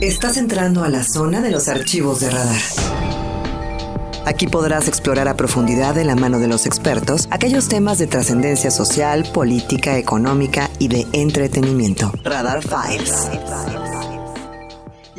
Estás entrando a la zona de los archivos de radar. Aquí podrás explorar a profundidad de la mano de los expertos aquellos temas de trascendencia social, política, económica y de entretenimiento. Radar Files.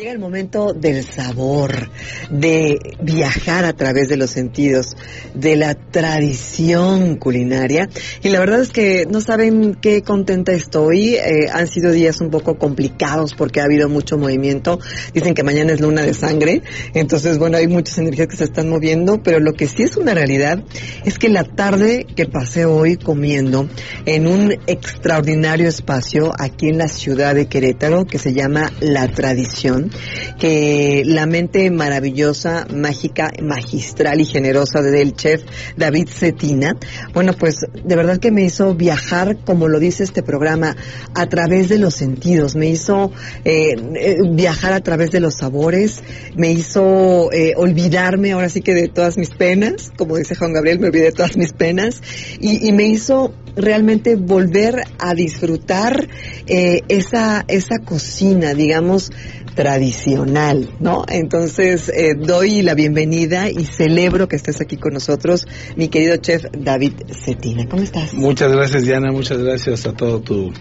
Llega el momento del sabor, de viajar a través de los sentidos, de la tradición culinaria. Y la verdad es que no saben qué contenta estoy. Eh, han sido días un poco complicados porque ha habido mucho movimiento. Dicen que mañana es luna de sangre. Entonces, bueno, hay muchas energías que se están moviendo. Pero lo que sí es una realidad es que la tarde que pasé hoy comiendo en un extraordinario espacio aquí en la ciudad de Querétaro que se llama La Tradición que la mente maravillosa, mágica, magistral y generosa del chef David Cetina, bueno, pues de verdad que me hizo viajar, como lo dice este programa, a través de los sentidos, me hizo eh, eh, viajar a través de los sabores, me hizo eh, olvidarme ahora sí que de todas mis penas, como dice Juan Gabriel, me olvidé de todas mis penas, y, me hizo realmente volver a disfrutar esa, esa cocina, digamos, tradicional, ¿no? Entonces, eh, doy la bienvenida y celebro que estés aquí con nosotros, mi querido chef David Cetina. ¿Cómo estás? Muchas gracias, Diana. Muchas gracias a todo tu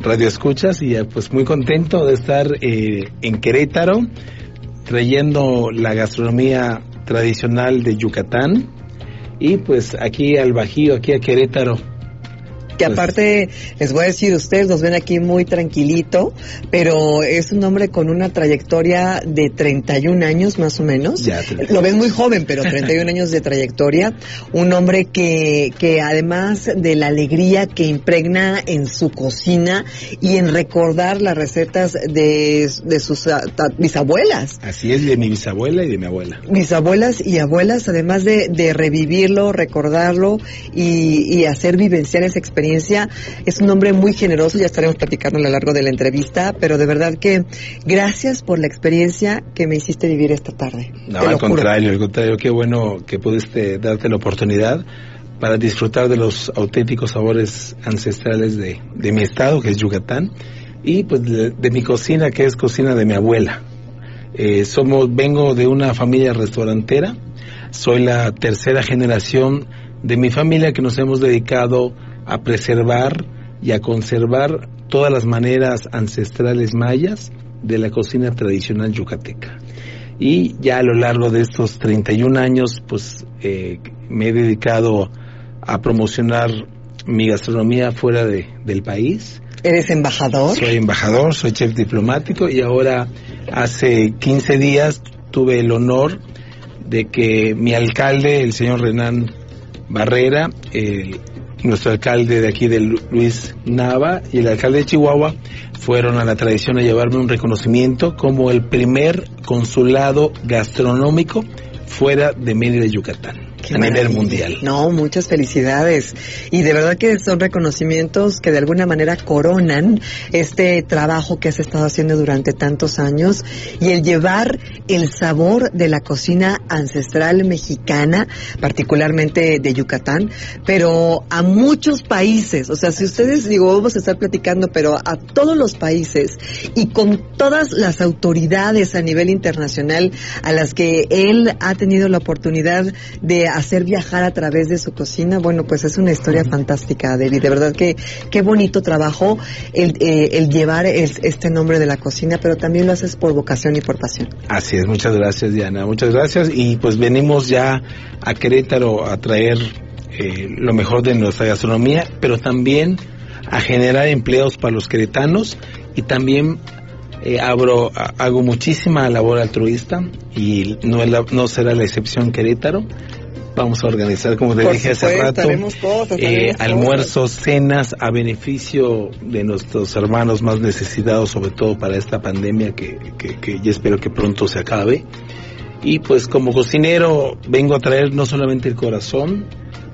radio escuchas y eh, pues muy contento de estar eh, en Querétaro trayendo la gastronomía tradicional de Yucatán y pues aquí al Bajío, aquí a Querétaro que pues aparte les voy a decir, ustedes nos ven aquí muy tranquilito, pero es un hombre con una trayectoria de 31 años más o menos. Lo ven muy joven, pero 31 años de trayectoria. Un hombre que, que además de la alegría que impregna en su cocina y en recordar las recetas de, de sus bisabuelas. Así es, de mi bisabuela y de mi abuela. Bisabuelas y abuelas, además de, de revivirlo, recordarlo y, y hacer vivenciar esa experiencia es un hombre muy generoso, ya estaremos platicando a lo largo de la entrevista, pero de verdad que gracias por la experiencia que me hiciste vivir esta tarde. No, al contrario, al contrario, qué bueno que pudiste darte la oportunidad para disfrutar de los auténticos sabores ancestrales de, mi estado, que es Yucatán, y pues de, mi cocina, que es cocina de mi abuela. Eh, somos, vengo de una familia restaurantera, soy la tercera generación de mi familia que nos hemos dedicado a preservar y a conservar todas las maneras ancestrales mayas de la cocina tradicional yucateca. Y ya a lo largo de estos 31 años, pues eh, me he dedicado a promocionar mi gastronomía fuera de, del país. ¿Eres embajador? Soy embajador, soy chef diplomático y ahora hace 15 días tuve el honor de que mi alcalde, el señor Renan Barrera, el nuestro alcalde de aquí de Luis Nava y el alcalde de Chihuahua fueron a la tradición a llevarme un reconocimiento como el primer consulado gastronómico fuera de Mérida, Yucatán a nivel mundial. No, muchas felicidades. Y de verdad que son reconocimientos que de alguna manera coronan este trabajo que has estado haciendo durante tantos años y el llevar el sabor de la cocina ancestral mexicana, particularmente de Yucatán, pero a muchos países. O sea, si ustedes, digo, vamos a estar platicando, pero a todos los países y con todas las autoridades a nivel internacional a las que él ha tenido la oportunidad de hacer viajar a través de su cocina, bueno, pues es una historia fantástica, David. De verdad que qué bonito trabajo el, eh, el llevar este nombre de la cocina, pero también lo haces por vocación y por pasión. Así es, muchas gracias, Diana. Muchas gracias. Y pues venimos ya a Querétaro a traer eh, lo mejor de nuestra gastronomía, pero también a generar empleos para los queretanos y también eh, abro, hago muchísima labor altruista y no, no será la excepción Querétaro vamos a organizar, como te dije hace rato, eh, almuerzos, cenas a beneficio de nuestros hermanos más necesitados, sobre todo para esta pandemia que, que, que ya espero que pronto se acabe. Y pues como cocinero vengo a traer no solamente el corazón,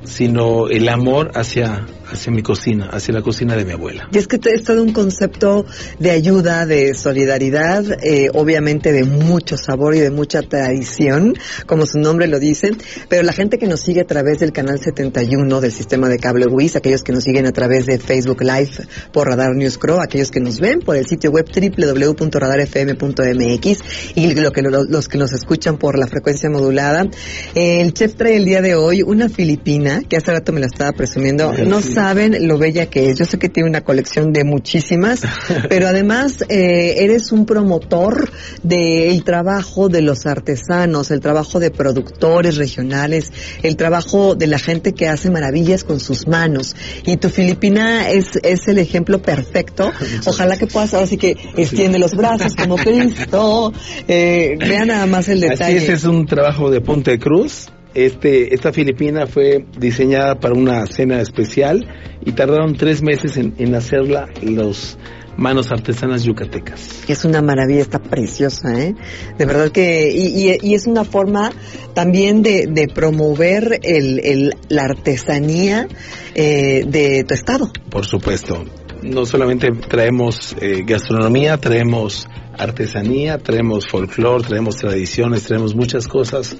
sino el amor hacia hacia mi cocina, hacia la cocina de mi abuela. Y es que es todo un concepto de ayuda, de solidaridad, eh, obviamente de mucho sabor y de mucha tradición, como su nombre lo dice, pero la gente que nos sigue a través del canal 71 del sistema de cable WIS, aquellos que nos siguen a través de Facebook Live por Radar News Crow, aquellos que nos ven por el sitio web www.radarfm.mx y lo que, los que nos escuchan por la frecuencia modulada, el chef trae el día de hoy una filipina, que hace rato me la estaba presumiendo, no saben lo bella que es. Yo sé que tiene una colección de muchísimas, pero además eh, eres un promotor del trabajo de los artesanos, el trabajo de productores regionales, el trabajo de la gente que hace maravillas con sus manos. Y tu Filipina es, es el ejemplo perfecto. Ojalá que puedas, ahora sí que extiende los brazos como Cristo. Eh, vean nada más el detalle. Así es, es un trabajo de Ponte Cruz este, esta filipina fue diseñada para una cena especial y tardaron tres meses en, hacerla los manos artesanas yucatecas. Es una maravilla, está preciosa, ¿eh? De verdad que, y, es una forma también de, promover el, la artesanía eh, de tu estado. Por supuesto. No solamente traemos eh, gastronomía, traemos artesanía, traemos folclore, traemos tradiciones, traemos muchas cosas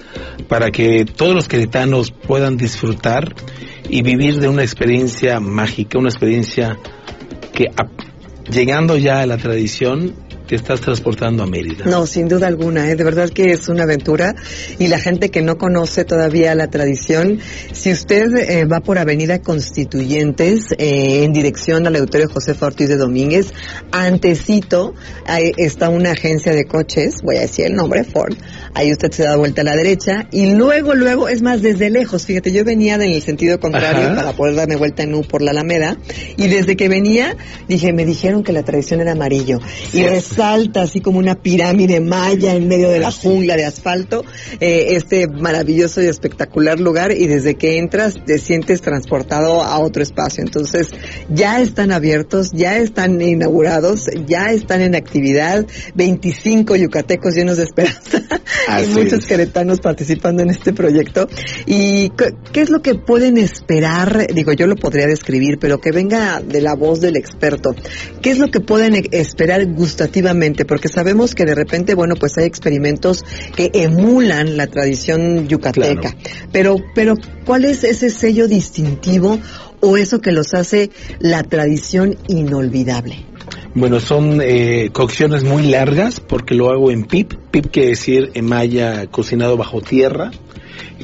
para que todos los queretanos puedan disfrutar y vivir de una experiencia mágica, una experiencia que llegando ya a la tradición te estás transportando a Mérida. No, sin duda alguna, ¿eh? de verdad que es una aventura. Y la gente que no conoce todavía la tradición, si usted eh, va por Avenida Constituyentes eh, en dirección al auditorio José Ortiz de Domínguez, antecito está una agencia de coches, voy a decir el nombre, Ford, ahí usted se da vuelta a la derecha y luego, luego, es más, desde lejos, fíjate, yo venía en el sentido contrario para poder darme vuelta en U por la Alameda y desde que venía dije, me dijeron que la tradición era amarillo. Y salta así como una pirámide maya en medio de la jungla de asfalto, eh, este maravilloso y espectacular lugar y desde que entras te sientes transportado a otro espacio. Entonces ya están abiertos, ya están inaugurados, ya están en actividad, 25 yucatecos llenos de esperanza y muchos queretanos participando en este proyecto. ¿Y qué es lo que pueden esperar? Digo, yo lo podría describir, pero que venga de la voz del experto. ¿Qué es lo que pueden esperar gustativamente porque sabemos que de repente, bueno, pues hay experimentos que emulan la tradición yucateca. Pero, pero, ¿cuál es ese sello distintivo o eso que los hace la tradición inolvidable? Bueno, son eh, cocciones muy largas porque lo hago en PIP. PIP quiere decir en maya cocinado bajo tierra,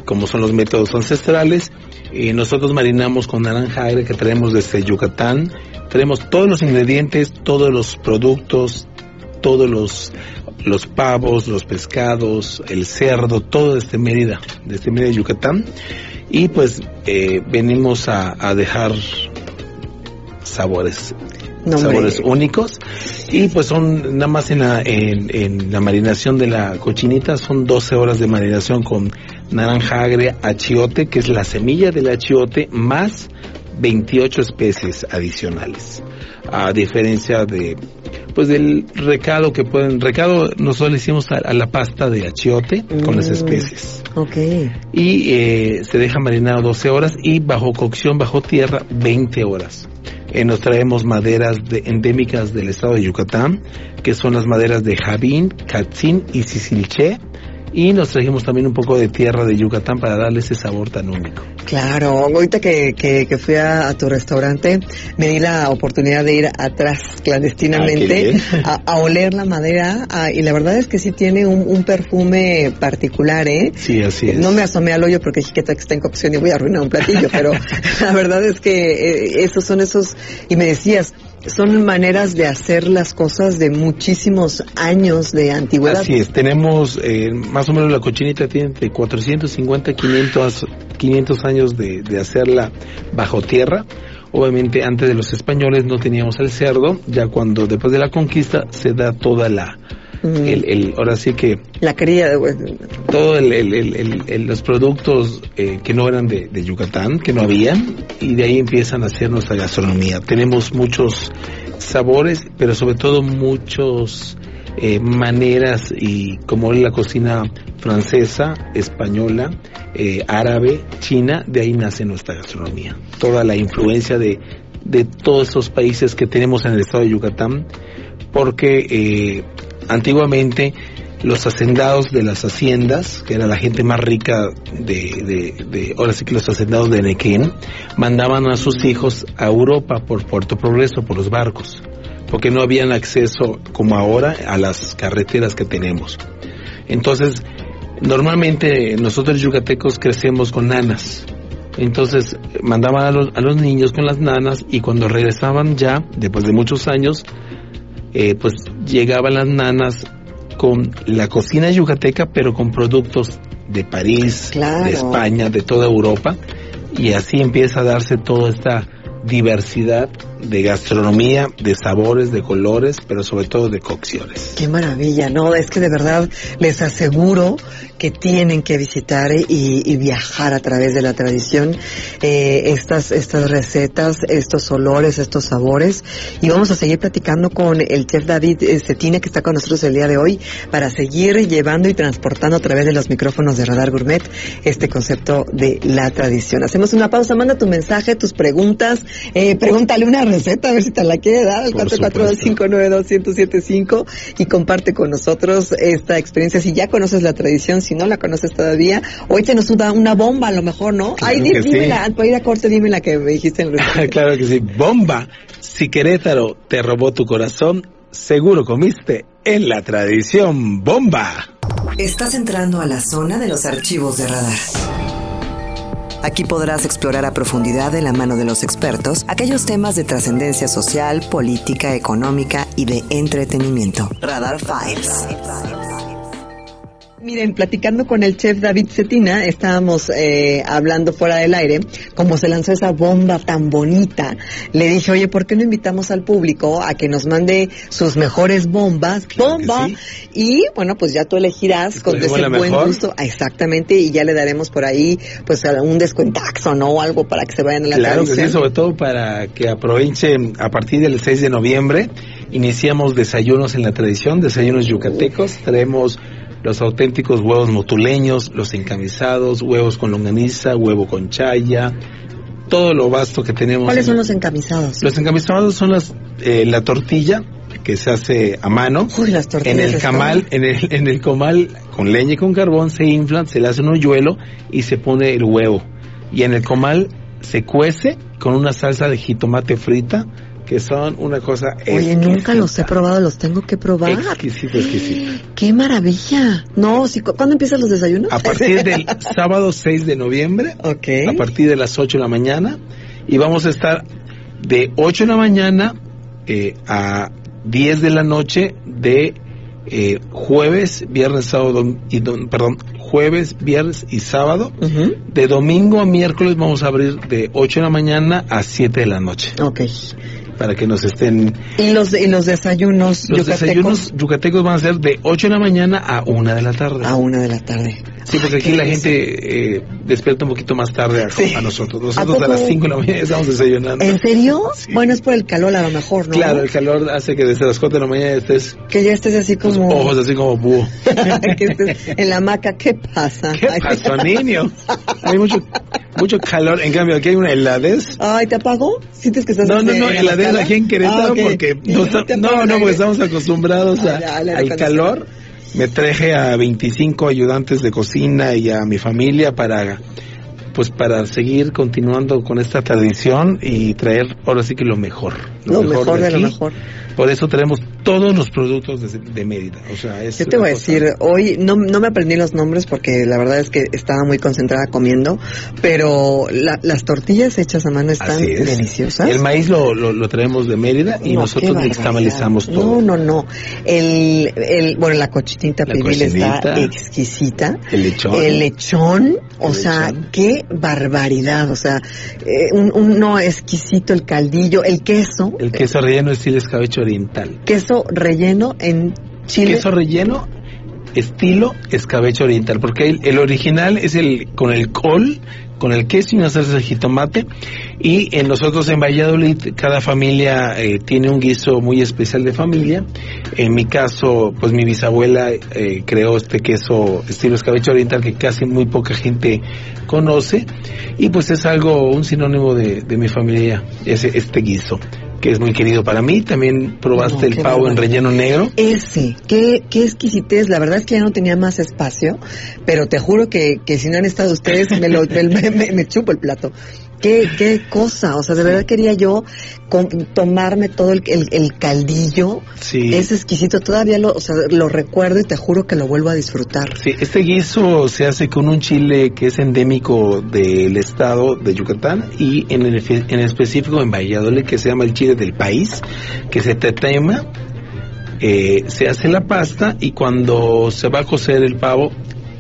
como son los métodos ancestrales. Eh, nosotros marinamos con naranja aire que traemos desde Yucatán. Tenemos todos los ingredientes, todos los productos, todos los, los pavos, los pescados, el cerdo, todo desde Mérida, desde Mérida, Yucatán. Y pues eh, venimos a, dejar sabores sabores únicos. Y pues son nada más en la, en, la marinación de la cochinita son 12 horas de marinación con naranja agria, achiote que es la semilla del achiote más 28 especies adicionales. A diferencia de pues del recado que pueden, recado nosotros le hicimos a, la pasta de achiote con las mm, especies. Ok. Y eh, se deja marinado 12 horas y bajo cocción, bajo tierra, 20 horas. Eh, nos traemos maderas de, endémicas del estado de Yucatán, que son las maderas de Javín, Catzín y Sicilché y nos trajimos también un poco de tierra de Yucatán para darle ese sabor tan único. Claro, ahorita que, que, fui a, tu restaurante me di la oportunidad de ir atrás clandestinamente ah, a, oler la madera ah, y la verdad es que sí tiene un, perfume particular, ¿eh? Sí, así es. No me asomé al hoyo porque dije que está en cocción y voy a arruinar un platillo, pero la verdad es que eh, esos son esos, y me decías, son maneras de hacer las cosas de muchísimos años de antigüedad. Así es, tenemos eh, más o menos la cochinita tiene de 450 500, 500 años de, de hacerla bajo tierra. Obviamente antes de los españoles no teníamos el cerdo, ya cuando después de la conquista se da toda la, el, el, ahora sí que... La cría de... Todo el, los productos eh, que no eran de, de, Yucatán, que no habían, y de ahí empiezan a hacer nuestra gastronomía. Tenemos muchos sabores, pero sobre todo muchos eh, maneras y como la cocina francesa, española eh, árabe, china, de ahí nace nuestra gastronomía. Toda la influencia de, de todos esos países que tenemos en el estado de Yucatán, porque eh, antiguamente los hacendados de las haciendas, que era la gente más rica de, de, ahora sí que los hacendados de Nequén, mandaban a sus hijos a Europa por Puerto Progreso, por los barcos, porque no habían acceso como ahora a las carreteras que tenemos. Entonces, normalmente nosotros yucatecos crecemos con nanas. Entonces mandaban a los, a los niños con las nanas y cuando regresaban ya, después de muchos años, eh, pues llegaban las nanas con la cocina yucateca, pero con productos de París, de España, de toda Europa, y así empieza a darse toda esta diversidad de gastronomía, de sabores, de colores, pero sobre todo de cocciones. Qué maravilla, ¿no? Es que de verdad les aseguro que tienen que visitar y, viajar a través de la tradición eh, estas, estas recetas, estos olores, estos sabores. Y vamos a seguir platicando con el chef David Cetina que está con nosotros el día de hoy para seguir llevando y transportando a través de los micrófonos de Radar Gourmet este concepto de la tradición. Hacemos una pausa, manda tu mensaje, tus preguntas, eh, pregúntale una receta, a ver si te la quiere dar, al 442-592-1075 y comparte con nosotros esta experiencia. Si ya conoces la tradición, si no la conoces todavía, hoy se nos da una bomba a lo mejor, ¿no? Ay, dime, la, para ir a corte, dime la que me dijiste en el Claro que sí, bomba. Si Querétaro te robó tu corazón, seguro comiste en la tradición bomba. Estás entrando a la zona de los archivos de radar. Aquí podrás explorar a profundidad de la mano de los expertos aquellos temas de trascendencia social, política, económica y de entretenimiento. Radar Files. Miren, platicando con el chef David Cetina, estábamos eh, hablando fuera del aire, como se lanzó esa bomba tan bonita. Le dije, oye, ¿por qué no invitamos al público a que nos mande sus mejores bombas? ¡Bomba! Y bueno, pues ya tú elegirás con ese buen gusto. Exactamente, y ya le daremos por ahí, pues un descuentaxo, ¿no? O algo para que se vayan a la Claro que sí, sobre todo para que aprovechen a partir del 6 de noviembre. Iniciamos desayunos en la tradición, desayunos yucatecos. Traemos los auténticos huevos motuleños, los encamisados, huevos con longaniza, huevo con chaya, todo lo vasto que tenemos. ¿Cuáles son los encamisados? Los encamisados son las, eh, la tortilla que se hace a mano. Uy, las tortillas. En el camal, en el, en el comal, con leña y con carbón, se inflan, se le hace un hoyuelo y se pone el huevo. Y en el comal se cuece con una salsa de jitomate frita, que son una cosa Oye, nunca los he probado, los tengo que probar. Exquisito, exquisito. ¡Qué maravilla! No, si, ¿cuándo empiezan los desayunos? A partir del sábado 6 de noviembre. Ok. A partir de las 8 de la mañana. Y vamos a estar de 8 de la mañana eh, a 10 de la noche de eh, jueves, viernes, sábado y perdón, jueves, viernes y sábado. De domingo a miércoles vamos a abrir de 8 de la mañana a 7 de la noche. Ok para que nos estén... ¿Y los, y los desayunos Los desayunos yucatecos van a ser de 8 de la mañana a 1 de la tarde. A 1 de la tarde. Sí, porque aquí la gente eh, despierta un poquito más tarde a, nosotros. Nosotros ¿A, las 5 de la mañana estamos desayunando. ¿En serio? Bueno, es por el calor a lo mejor, ¿no? Claro, el calor hace que desde las 4 de la mañana estés... Que ya estés así como... ojos así como búho. que estés en la hamaca, ¿qué pasa? ¿Qué pasa, niño? Hay mucho, mucho calor. En cambio, aquí hay una heladez. Ay, ¿te apagó? ¿Sientes que estás No, no, no, heladez aquí en Querétaro ah, porque... No, no, no, porque estamos acostumbrados ah, al calor. Me traje a 25 ayudantes de cocina y a mi familia para pues para seguir continuando con esta tradición y traer ahora sí que lo mejor. Lo, mejor, de, lo mejor. Por eso tenemos todos los productos de, Mérida. O sea, Yo te voy a decir, hoy no, no me aprendí los nombres porque la verdad es que estaba muy concentrada comiendo, pero las tortillas hechas a mano están deliciosas. El maíz lo, lo, traemos de Mérida y nosotros nixtamalizamos todo. No, no, no. El, el, bueno, la cochinita pibil está exquisita. El lechón. El lechón, o sea, qué barbaridad. O sea, eh, un, un, no exquisito el caldillo, el queso. El queso relleno estilo escabeche oriental. Queso relleno en Chile. Queso relleno estilo escabeche oriental, porque el, el, original es el con el col con el queso y una salsa de jitomate. Y en nosotros en Valladolid, cada familia eh, tiene un guiso muy especial de familia. En mi caso, pues mi bisabuela eh, creó este queso estilo escabeche oriental que casi muy poca gente conoce. Y pues es algo, un sinónimo de, de mi familia, ese, este guiso que es muy querido para mí. También probaste el pavo en relleno negro. Ese, qué, qué exquisitez. La verdad es que ya no tenía más espacio, pero te juro que, que si no han estado ustedes, me, lo, me, me, me chupo el plato. Qué, qué cosa, o sea, de verdad quería yo con, tomarme todo el, el, el, caldillo. Sí. Es exquisito, todavía lo, o sea, lo recuerdo y te juro que lo vuelvo a disfrutar. Sí, este guiso se hace con un chile que es endémico del estado de Yucatán y en, el, en específico en Valladolid que se llama el chile del país, que se tetema, eh, se hace la pasta y cuando se va a cocer el pavo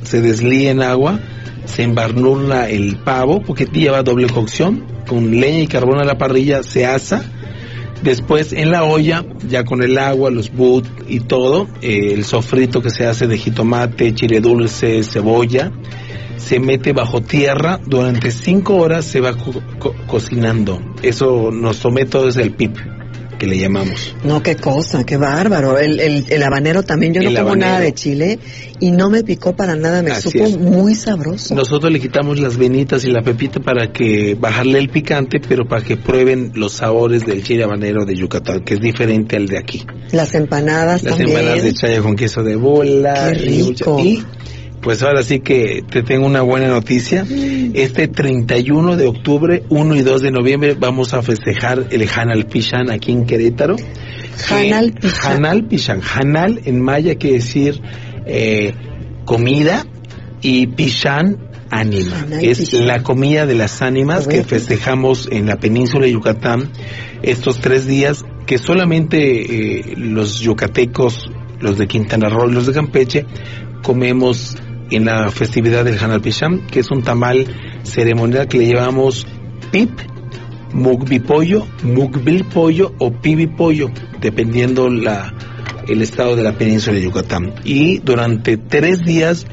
se deslía en agua se embarnula el pavo porque lleva doble cocción con leña y carbón a la parrilla se asa. Después en la olla ya con el agua los but y todo eh, el sofrito que se hace de jitomate chile dulce cebolla se mete bajo tierra. Durante cinco horas se va co co cocinando. Eso nos somete todo desde el pip que le llamamos. No, qué cosa, qué bárbaro. El, el, el habanero también, yo no como habanero. nada de chile y no me picó para nada, me Así supo es. muy sabroso. Nosotros le quitamos las venitas y la pepita para que bajarle el picante, pero para que prueben los sabores del chile habanero de Yucatán, que es diferente al de aquí. Las empanadas Las también. empanadas de chaya con queso de bola. Qué rico. Y pues ahora sí que te tengo una buena noticia. Este 31 de octubre, 1 y 2 de noviembre vamos a festejar el Hanal Pishan aquí en Querétaro. Hanal Que- Pishan. Hanal Pishan. Hanal en maya quiere decir eh, comida y Pishan ánima. Es la comida de las ánimas que festejamos en la península de Yucatán estos tres días que solamente eh, los yucatecos, los de Quintana Roo y los de Campeche comemos en la festividad del Hanal Pisham, que es un tamal ceremonial que le llamamos pip, mugbi pollo, mugbil pollo o pibi pollo, dependiendo la, el estado de la península de Yucatán. Y durante tres días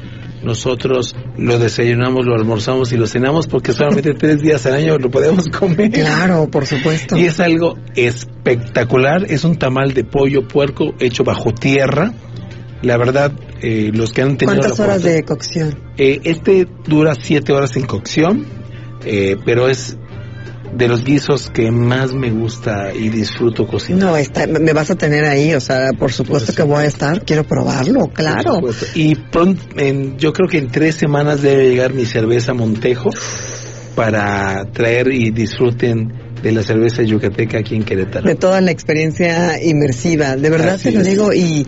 nosotros lo desayunamos, lo almorzamos y lo cenamos porque solamente tres días al año lo podemos comer. Claro, por supuesto. Y es algo espectacular. Es un tamal de pollo puerco hecho bajo tierra. La verdad, eh, los que han tenido ¿Cuántas la horas de cocción? Eh, este dura siete horas en cocción, eh, pero es de los guisos que más me gusta y disfruto cocinar. No, está, me vas a tener ahí, o sea, por supuesto que voy a estar, quiero probarlo, claro. Y pronto, en, yo creo que en tres semanas debe llegar mi cerveza Montejo para traer y disfruten de la cerveza yucateca aquí en Querétaro. de toda la experiencia inmersiva. De verdad Así te lo es. digo y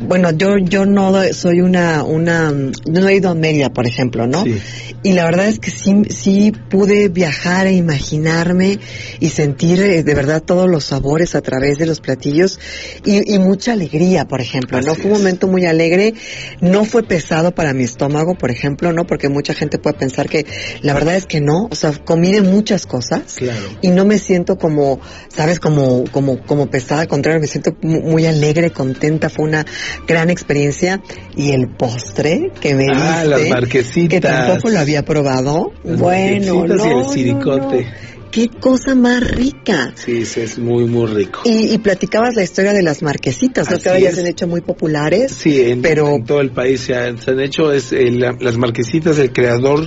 bueno, yo yo no soy una una no he ido a Mérida, por ejemplo, ¿no? Sí. Y la verdad es que sí sí pude viajar e imaginarme y sentir eh, de verdad todos los sabores a través de los platillos y, y mucha alegría, por ejemplo, ¿no? Fue un momento muy alegre, no fue pesado para mi estómago, por ejemplo, ¿no? Porque mucha gente puede pensar que la verdad es que no, o sea, comí de muchas cosas Claro. y no me siento como, sabes, como, como, como pesada, al contrario, me siento mu- muy alegre, contenta, fue una gran experiencia. Y el postre que me Ah, diste, las marquesitas. que tampoco lo había probado. Las bueno, no, y el siricote. no. Qué cosa más rica. Sí, sí, es muy, muy rico. Y, y platicabas la historia de las marquesitas, ¿no? Así que ahora ya se han hecho muy populares. Sí, en, pero en todo el país se han, se han hecho es, eh, la- las marquesitas. El creador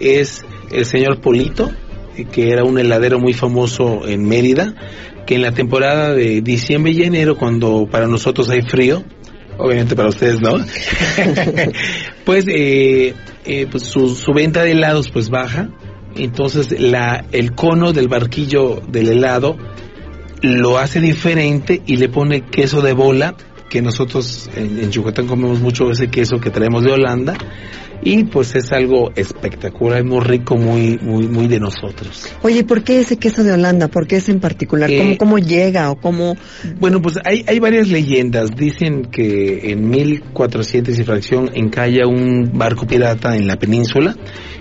es el señor Polito, que era un heladero muy famoso en Mérida, que en la temporada de diciembre y enero, cuando para nosotros hay frío, obviamente para ustedes no, pues, eh, eh, pues su, su venta de helados pues baja. Entonces la, el cono del barquillo del helado lo hace diferente y le pone queso de bola, que nosotros en, en Yucatán comemos mucho ese queso que traemos de Holanda, y pues es algo espectacular, muy rico, muy, muy, muy de nosotros. Oye, ¿por qué ese queso de Holanda? ¿Por qué ese en particular? Eh, ¿Cómo, ¿Cómo llega o cómo...? Bueno, pues hay, hay varias leyendas. Dicen que en 1400 y fracción encalla un barco pirata en la península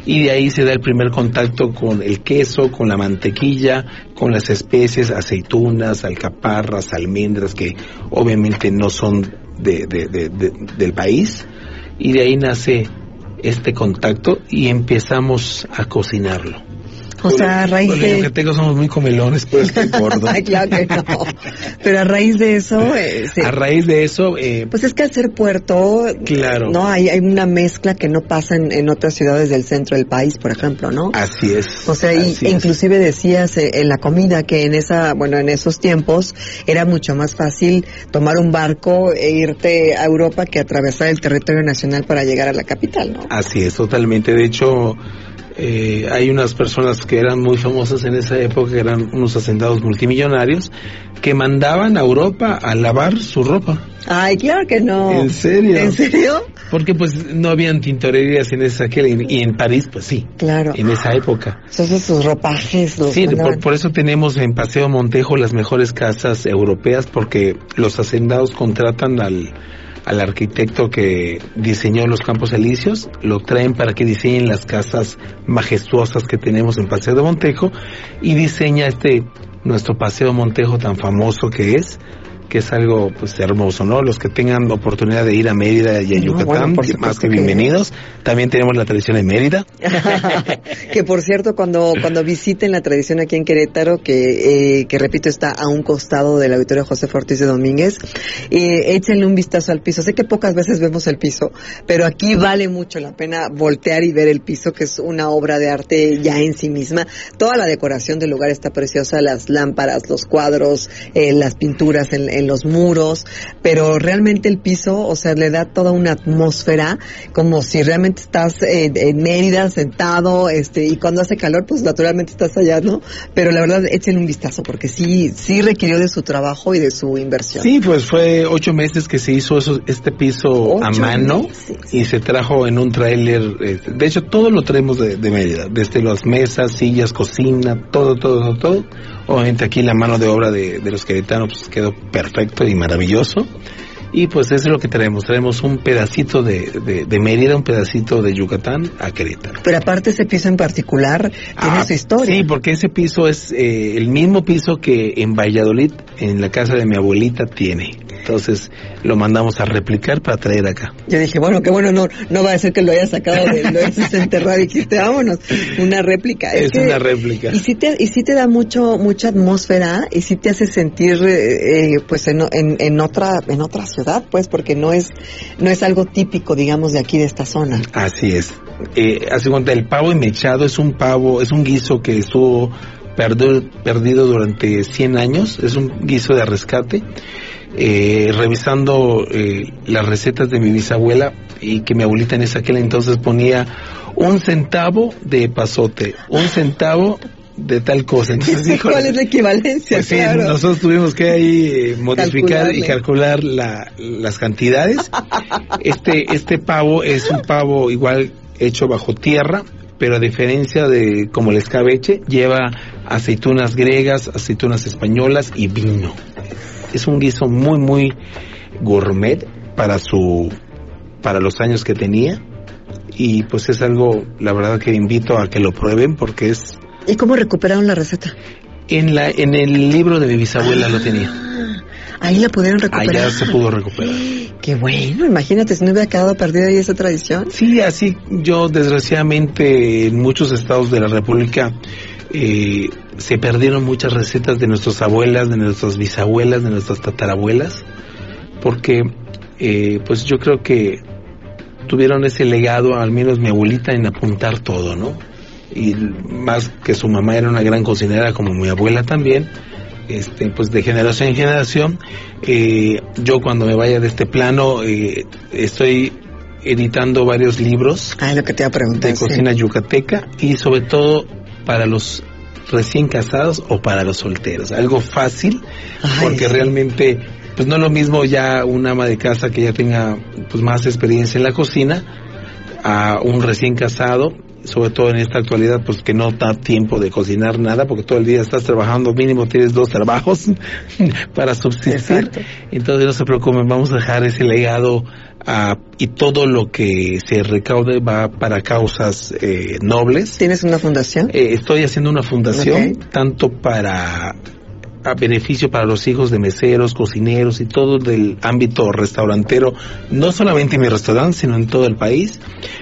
y de ahí se da el primer contacto con el queso, con la mantequilla, con las especies, aceitunas, alcaparras, almendras, que obviamente no son de- de- del país. Y de ahí nace este contacto y empezamos a cocinarlo. O sea, a raíz de... que tengo somos muy comelones, pues gordo. Ay, claro que no. Pero a raíz de eso... Eh, A raíz de eso... Eh, pues es que al ser puerto... Claro. No, hay, hay una mezcla que no pasa en, en, otras ciudades del centro del país, por ejemplo, ¿no? Así es. O sea, y, inclusive decías eh, en la comida que en esa, bueno, en esos tiempos era mucho más fácil tomar un barco e irte a Europa que atravesar el territorio nacional para llegar a la capital, ¿no? Así es, totalmente. De hecho... Eh, hay unas personas que eran muy famosas en esa época, que eran unos hacendados multimillonarios, que mandaban a Europa a lavar su ropa. Ay, claro que no. ¿En serio? ¿En serio? Porque pues no habían tintorerías en esa aquel y en París pues sí. Claro. En esa época. Entonces sus ropajes. Los sí, por, por, eso tenemos en Paseo Montejo las mejores casas europeas porque los hacendados contratan al al arquitecto que diseñó los campos elíseos, lo traen para que diseñen las casas majestuosas que tenemos en Paseo de Montejo y diseña este nuestro Paseo Montejo tan famoso que es que es algo pues hermoso, ¿no? Los que tengan oportunidad de ir a Mérida y a Yucatán, no, bueno, más que bienvenidos. También tenemos la tradición de Mérida. que por cierto, cuando cuando visiten la tradición aquí en Querétaro, que, eh, que repito está a un costado del auditorio José Ortiz de Domínguez, eh, échenle un vistazo al piso. Sé que pocas veces vemos el piso, pero aquí vale mucho la pena voltear y ver el piso, que es una obra de arte ya en sí misma. Toda la decoración del lugar está preciosa, las lámparas, los cuadros, eh, las pinturas en, en los muros, pero realmente el piso, o sea, le da toda una atmósfera como si realmente estás eh, en Mérida sentado, este, y cuando hace calor, pues naturalmente estás allá, ¿no? Pero la verdad, échenle un vistazo porque sí, sí requirió de su trabajo y de su inversión. Sí, pues fue ocho meses que se hizo eso, este piso a mano y se trajo en un tráiler, este, de hecho todo lo traemos de, de Mérida, desde las mesas, sillas, cocina, todo, todo, todo, todo. Obviamente aquí la mano de obra de, de los queretanos pues quedó perfecto y maravilloso. Y pues eso es lo que traemos. Traemos un pedacito de, de, de, Mérida, un pedacito de Yucatán a Querétaro. Pero aparte ese piso en particular tiene ah, su historia. Sí, porque ese piso es eh, el mismo piso que en Valladolid, en la casa de mi abuelita, tiene. Entonces lo mandamos a replicar para traer acá. Yo dije, bueno, qué bueno, no, no va a ser que lo hayas sacado, de, lo hayas enterrado y dijiste, vámonos, una réplica. Es, es que, una réplica. Y sí te, y sí te da mucho, mucha atmósfera y sí te hace sentir, eh, pues en, en, en, otra, en otra ciudad, pues, porque no es, no es algo típico, digamos, de aquí de esta zona. Así es. Eh, hace cuenta, el pavo mechado es un pavo, es un guiso que estuvo perdido, perdido durante 100 años, es un guiso de rescate eh, revisando eh, las recetas de mi bisabuela y que mi abuelita en ese aquel entonces ponía un centavo de pasote, un centavo de tal cosa. Entonces, híjole, ¿Cuál es la equivalencia? Pues sí, nosotros tuvimos que ahí eh, modificar Calcularle. y calcular la, las cantidades. Este, este pavo es un pavo igual hecho bajo tierra, pero a diferencia de como el escabeche, lleva aceitunas griegas, aceitunas españolas y vino. Es un guiso muy, muy gourmet para su, para los años que tenía. Y pues es algo, la verdad que invito a que lo prueben porque es... ¿Y cómo recuperaron la receta? En la, en el libro de mi bisabuela ah, lo tenía. Ahí la pudieron recuperar. Allá se pudo recuperar. Qué bueno, imagínate si no hubiera quedado perdida ahí esa tradición. Sí, así yo desgraciadamente en muchos estados de la República eh, se perdieron muchas recetas de nuestras abuelas, de nuestras bisabuelas, de nuestras tatarabuelas, porque eh, pues yo creo que tuvieron ese legado, al menos mi abuelita, en apuntar todo, ¿no? Y más que su mamá era una gran cocinera, como mi abuela también, este, pues de generación en generación, eh, yo cuando me vaya de este plano, eh, estoy editando varios libros ah, lo que te iba a preguntar, de cocina sí. yucateca y sobre todo para los recién casados o para los solteros. Algo fácil, Ay, porque sí. realmente, pues no es lo mismo ya un ama de casa que ya tenga pues más experiencia en la cocina a un recién casado, sobre todo en esta actualidad, pues que no da tiempo de cocinar nada, porque todo el día estás trabajando, mínimo tienes dos trabajos para subsistir. Exacto. Entonces no se preocupen, vamos a dejar ese legado Uh, y todo lo que se recaude va para causas eh, nobles. ¿Tienes una fundación? Eh, estoy haciendo una fundación okay. tanto para a beneficio para los hijos de meseros, cocineros y todo del ámbito restaurantero, no solamente en mi restaurante, sino en todo el país.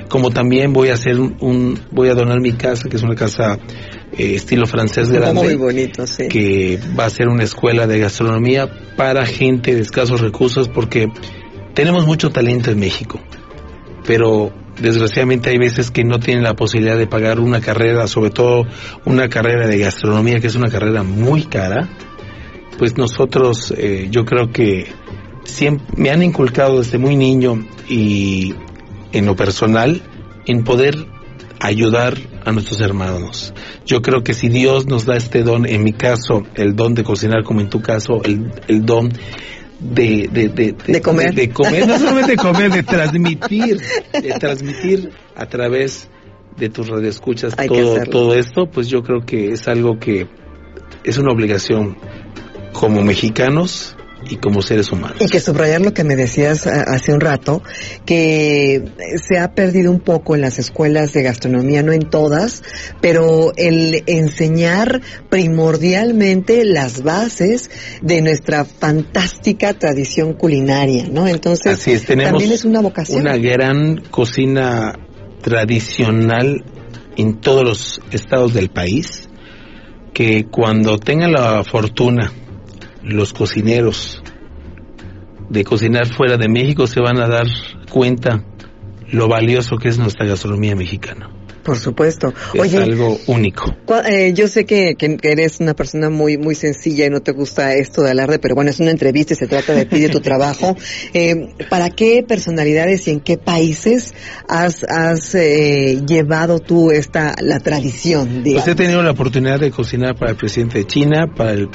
Como también voy a hacer un, voy a donar mi casa, que es una casa eh, estilo francés grande. Muy bonito, sí. Que va a ser una escuela de gastronomía para gente de escasos recursos, porque tenemos mucho talento en México, pero desgraciadamente hay veces que no tienen la posibilidad de pagar una carrera, sobre todo una carrera de gastronomía, que es una carrera muy cara. Pues nosotros, eh, yo creo que siempre, me han inculcado desde muy niño y en lo personal en poder ayudar a nuestros hermanos. Yo creo que si Dios nos da este don, en mi caso, el don de cocinar, como en tu caso, el, el don de, de, de, de, comer. De, comer, no solamente de comer, de transmitir, de transmitir a través de tus radioescuchas todo, todo esto, pues yo creo que es algo que es una obligación como mexicanos y como seres humanos. Y que subrayar lo que me decías eh, hace un rato, que se ha perdido un poco en las escuelas de gastronomía, no en todas, pero el enseñar primordialmente las bases de nuestra fantástica tradición culinaria, ¿no? Entonces, también es una vocación. Una gran cocina tradicional en todos los estados del país, que cuando tengan la fortuna los cocineros de cocinar fuera de México se van a dar cuenta lo valioso que es nuestra gastronomía mexicana. Por supuesto. Es algo único. Eh, yo sé que, eres una persona muy muy sencilla y no te gusta esto de alarde, pero bueno, es una entrevista y se trata de ti, de tu trabajo. Eh, ¿Para qué personalidades y en qué países has, has eh, llevado tú esta la tradición? Pues he tenido la oportunidad de cocinar para el presidente de China, para el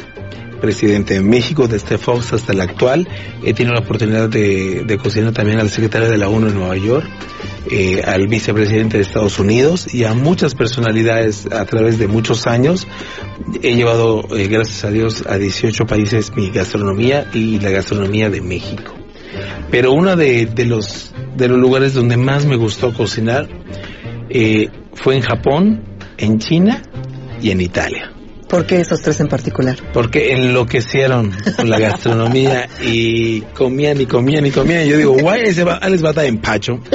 presidente de México, desde Fox hasta el actual. He tenido la oportunidad de, cocinar también al secretario de la ONU en Nueva York, eh, al vicepresidente de Estados Unidos y a muchas personalidades a través de muchos años. He llevado, eh, gracias a Dios, a 18 países mi gastronomía y la gastronomía de México. Pero uno de, los, de los lugares donde más me gustó cocinar eh, fue en Japón, en China y en Italia. ¿Por qué esos tres en particular? Porque enloquecieron con la gastronomía y comían y comían y comían. Y yo digo, guay, ese va, les va a empacho.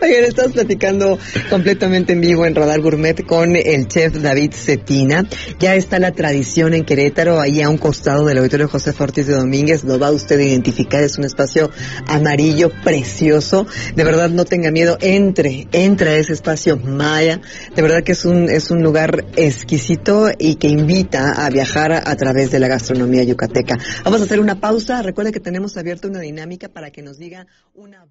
Oigan, estamos platicando completamente en vivo en Radar Gourmet con el chef David Cetina. Ya está la tradición en Querétaro, ahí a un costado del auditorio José Ortiz de Domínguez. Lo va usted a identificar, es un espacio amarillo precioso. De verdad, no tenga miedo, entre, entre a ese espacio Maya. De verdad que es un, es un lugar exquisito y que invita a viajar a, través de la gastronomía yucateca. Vamos a hacer una pausa. Recuerde que tenemos abierta una dinámica para que nos diga una